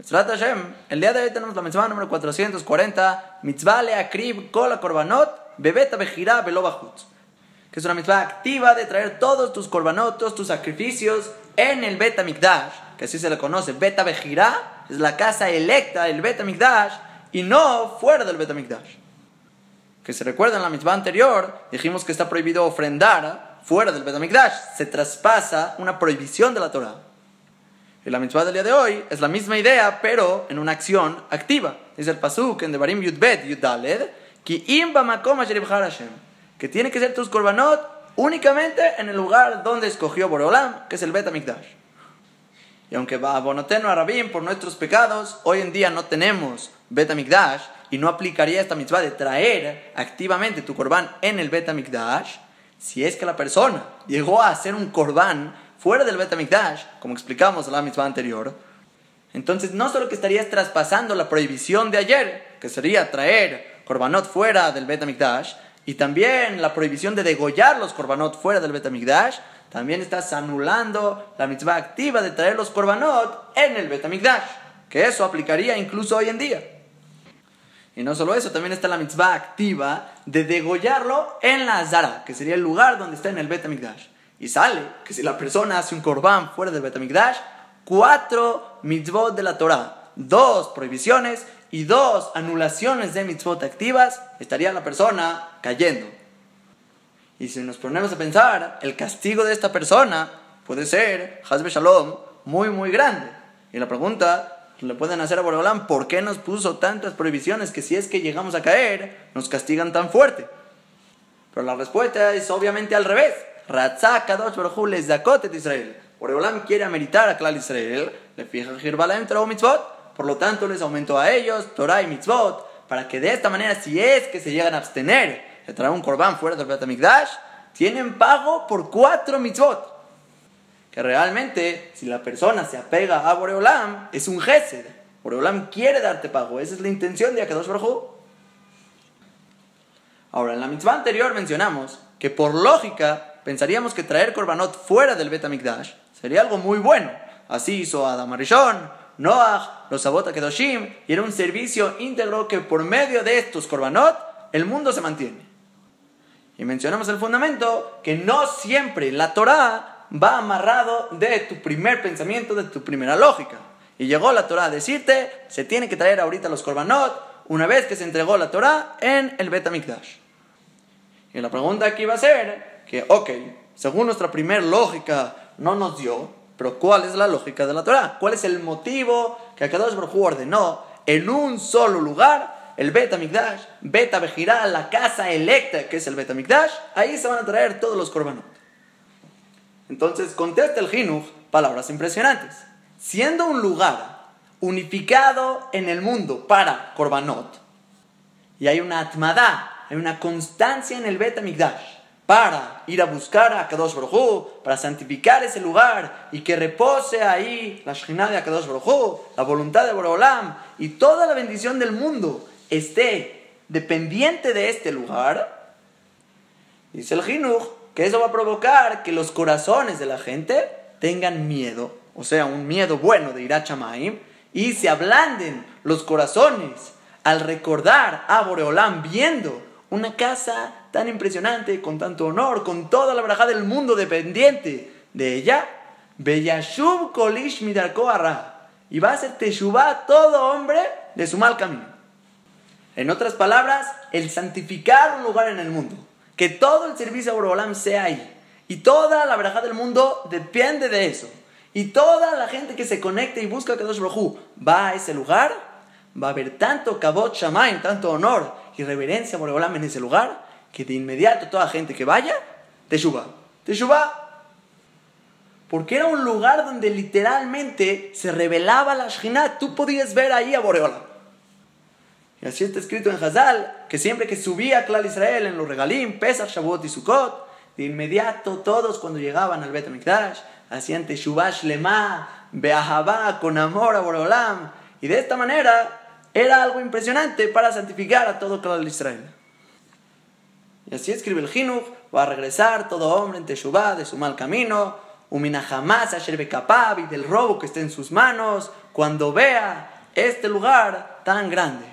Mitzvah Hashem, el día de hoy tenemos la mitzvah número 440, mitzvah le akrib kol korbanot bebeta bejirá belobahut, que es una mitzvah activa de traer todos tus korbanot, todos tus sacrificios en el Beta Mikdash, que así se le conoce, Beta Bejirá, es la casa electa del Beta Mikdash, y no fuera del Beta Mikdash. Que se recuerda en la mitzvah anterior, dijimos que está prohibido ofrendar fuera del Beta Mikdash, se traspasa una prohibición de la Torah. Y la mitzvah del día de hoy es la misma idea, pero en una acción activa. Dice el pasuk en Devarim Yudbet Yudaled, que que tiene que ser tus korbanot únicamente en el lugar donde escogió Boreolam, que es el Bet Mikdash. Y aunque va a Bonoteno a Rabim por nuestros pecados, hoy en día no tenemos Bet Mikdash y no aplicaría esta mitzvah de traer activamente tu corbán en el Bet Mikdash, si es que la persona llegó a hacer un corbán fuera del Betamikdash, como explicamos en la misma anterior, entonces no solo que estarías traspasando la prohibición de ayer, que sería traer korbanot fuera del Betamikdash, y también la prohibición de degollar los korbanot fuera del Betamikdash, también estás anulando la mitzvah activa de traer los korbanot en el Betamikdash, que eso aplicaría incluso hoy en día. Y no solo eso, también está la mitzvah activa de degollarlo en la Zara, que sería el lugar donde está en el Betamikdash. Y sale que si la persona hace un corbán fuera del Betamigdash, cuatro mitzvot de la Torah, dos prohibiciones y dos anulaciones de mitzvot activas, estaría la persona cayendo. Y si nos ponemos a pensar, el castigo de esta persona puede ser, Hazbe Shalom, muy, muy grande. Y la pregunta le pueden hacer a Boreolam, ¿por qué nos puso tantas prohibiciones que si es que llegamos a caer, nos castigan tan fuerte? Pero la respuesta es obviamente al revés. Ratzah Kadosh Baruj les de Israel. Boreolam quiere ameritar a Klal Israel, le fija Girbalaim Torah mitzvot, por lo tanto les aumentó a ellos Torah y mitzvot, para que de esta manera, si es que se llegan a abstener de traer un corbán fuera del Betamikdash, tienen pago por cuatro mitzvot. Que realmente, si la persona se apega a Boreolam, es un gesed. Boreolam quiere darte pago, esa es la intención de Akadosh Baruj Ahora, en la mitzvah anterior mencionamos que por lógica pensaríamos que traer Korbanot fuera del Betamikdash sería algo muy bueno. Así hizo Adam Arishon, Noah, los Sabot Kedoshim, y era un servicio íntegro que por medio de estos Korbanot el mundo se mantiene. Y mencionamos el fundamento que no siempre la Torah va amarrado de tu primer pensamiento, de tu primera lógica. Y llegó la Torah a decirte, se tiene que traer ahorita los Korbanot una vez que se entregó la Torah en el Betamikdash. Y la pregunta aquí va a ser, que, ok, según nuestra primera lógica no nos dio, pero ¿cuál es la lógica de la Torah? ¿Cuál es el motivo que Akadosh Baruj ordenó en un solo lugar el Beta Mikdash, Beta Bejirá, la casa electa que es el Beta Mikdash? Ahí se van a traer todos los korbanot. Entonces contesta el Jinuj palabras impresionantes. Siendo un lugar unificado en el mundo para korbanot, y hay una atmadá, hay una constancia en el Beta Mikdash, para ir a buscar a Kadosh Baruj para santificar ese lugar y que repose ahí la Shekhinah de Kadosh Baruj la voluntad de Borolam y toda la bendición del mundo esté dependiente de este lugar, dice el Jinuj que eso va a provocar que los corazones de la gente tengan miedo, o sea, un miedo bueno de ir a Chamaim, y se ablanden los corazones al recordar a Boreolam viendo una casa tan impresionante, con tanto honor, con toda la braja del mundo dependiente de ella. Beyashub Kolish Midarkoara. Y va a ser Teshuvah todo hombre de su mal camino. En otras palabras, el santificar un lugar en el mundo. Que todo el servicio a Borolam sea ahí. Y toda la braja del mundo depende de eso. Y toda la gente que se conecta y busca a Kadosh Baruj va a ese lugar, va a haber tanto Kabot Shamaim, tanto honor y reverencia por Boreolam en ese lugar, que de inmediato toda gente que vaya, te suba. Te suba. Porque era un lugar donde literalmente se revelaba la Shekhinah. Tú podías ver ahí a Boreolam. Y así está escrito en Hazal, que siempre que subía a Clal Israel en los regalim, Pesach, Shavuot y Sukkot, de inmediato todos cuando llegaban al Bet HaMikdash, hacían Teshubash Lema, Beahabá, con amor a Boreolam. Y de esta manera era algo impresionante para santificar a todo Clal Israel. Y así escribe el Jinuch, va a regresar todo hombre en Teshuvah de su mal camino, Umina jamás y del robo que esté en sus manos, cuando vea este lugar tan grande.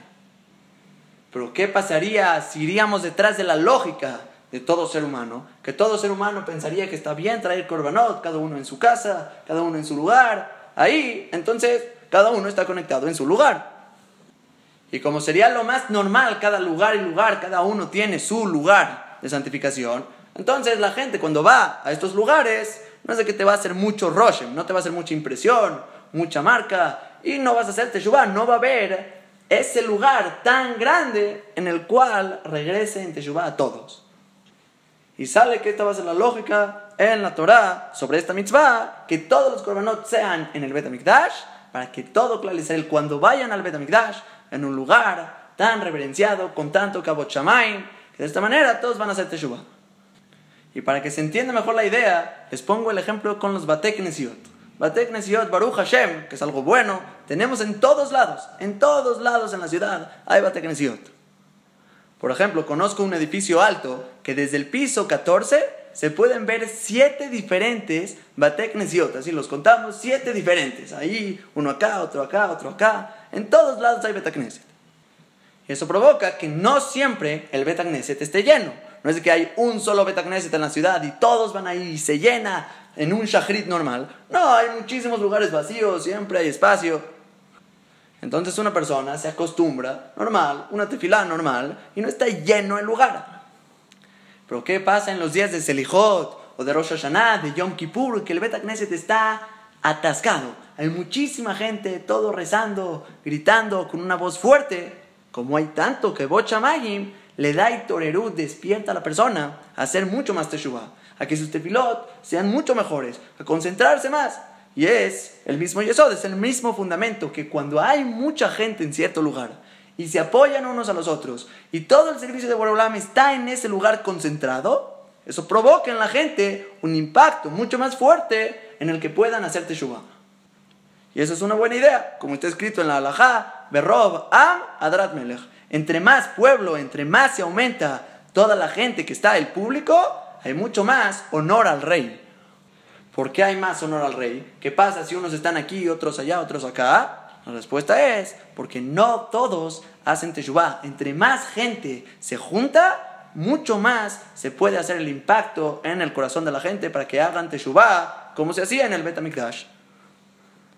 Pero ¿qué pasaría si iríamos detrás de la lógica de todo ser humano? Que todo ser humano pensaría que está bien traer korbanot, cada uno en su casa, cada uno en su lugar. Ahí, entonces, cada uno está conectado en su lugar. Y como sería lo más normal, cada lugar y lugar, cada uno tiene su lugar de santificación, entonces la gente cuando va a estos lugares, no es de que te va a hacer mucho roshem, no te va a hacer mucha impresión, mucha marca, y no vas a hacer teshuvah, no va a haber ese lugar tan grande en el cual regrese en teshuvah a todos. Y sale que esta va a ser la lógica en la Torah sobre esta mitzvah, que todos los korbanot sean en el Bet para que todo claro Israel, cuando vayan al Bet en un lugar tan reverenciado, con tanto kabot que de esta manera todos van a hacer teshuvah. Y para que se entienda mejor la idea, les pongo el ejemplo con los Batek Nesiot. Batek Nesiot, Baruch Hashem, que es algo bueno, tenemos en todos lados, en todos lados en la ciudad hay Batek Nesiot. Por ejemplo, conozco un edificio alto que desde el piso 14 se pueden ver siete diferentes Batek Nesiot, así los contamos, siete diferentes. Ahí, uno acá, otro acá, otro acá. En todos lados hay Batek Y eso provoca que no siempre el Batek esté lleno. No es que hay un solo Betagneset en la ciudad y todos van ahí y se llena en un shahrit normal. No, hay muchísimos lugares vacíos, siempre hay espacio. Entonces una persona se acostumbra, normal, una tefilá normal, y no está lleno el lugar. Pero ¿qué pasa en los días de Selijot o de Rosh Hashanah, de Yom Kippur, que el Betagneset está atascado? Hay muchísima gente, todo rezando, gritando con una voz fuerte. Como hay tanto que Bochamagim le da y torerú, despierta a la persona a hacer mucho más teshuvah, a que sus tefilot sean mucho mejores, a concentrarse más. Y es el mismo yesod, es el mismo fundamento que cuando hay mucha gente en cierto lugar y se apoyan unos a los otros y todo el servicio de Borolam está en ese lugar concentrado, eso provoca en la gente un impacto mucho más fuerte en el que puedan hacer teshuvah. Y eso es una buena idea, como está escrito en la halajá, Berrob Am Adrat Melech entre más pueblo, entre más se aumenta toda la gente que está, el público, hay mucho más honor al rey. ¿Por qué hay más honor al rey? ¿Qué pasa si unos están aquí, otros allá, otros acá? La respuesta es porque no todos hacen teshuvah. Entre más gente se junta, mucho más se puede hacer el impacto en el corazón de la gente para que hagan teshuvah como se hacía en el Betamikdash.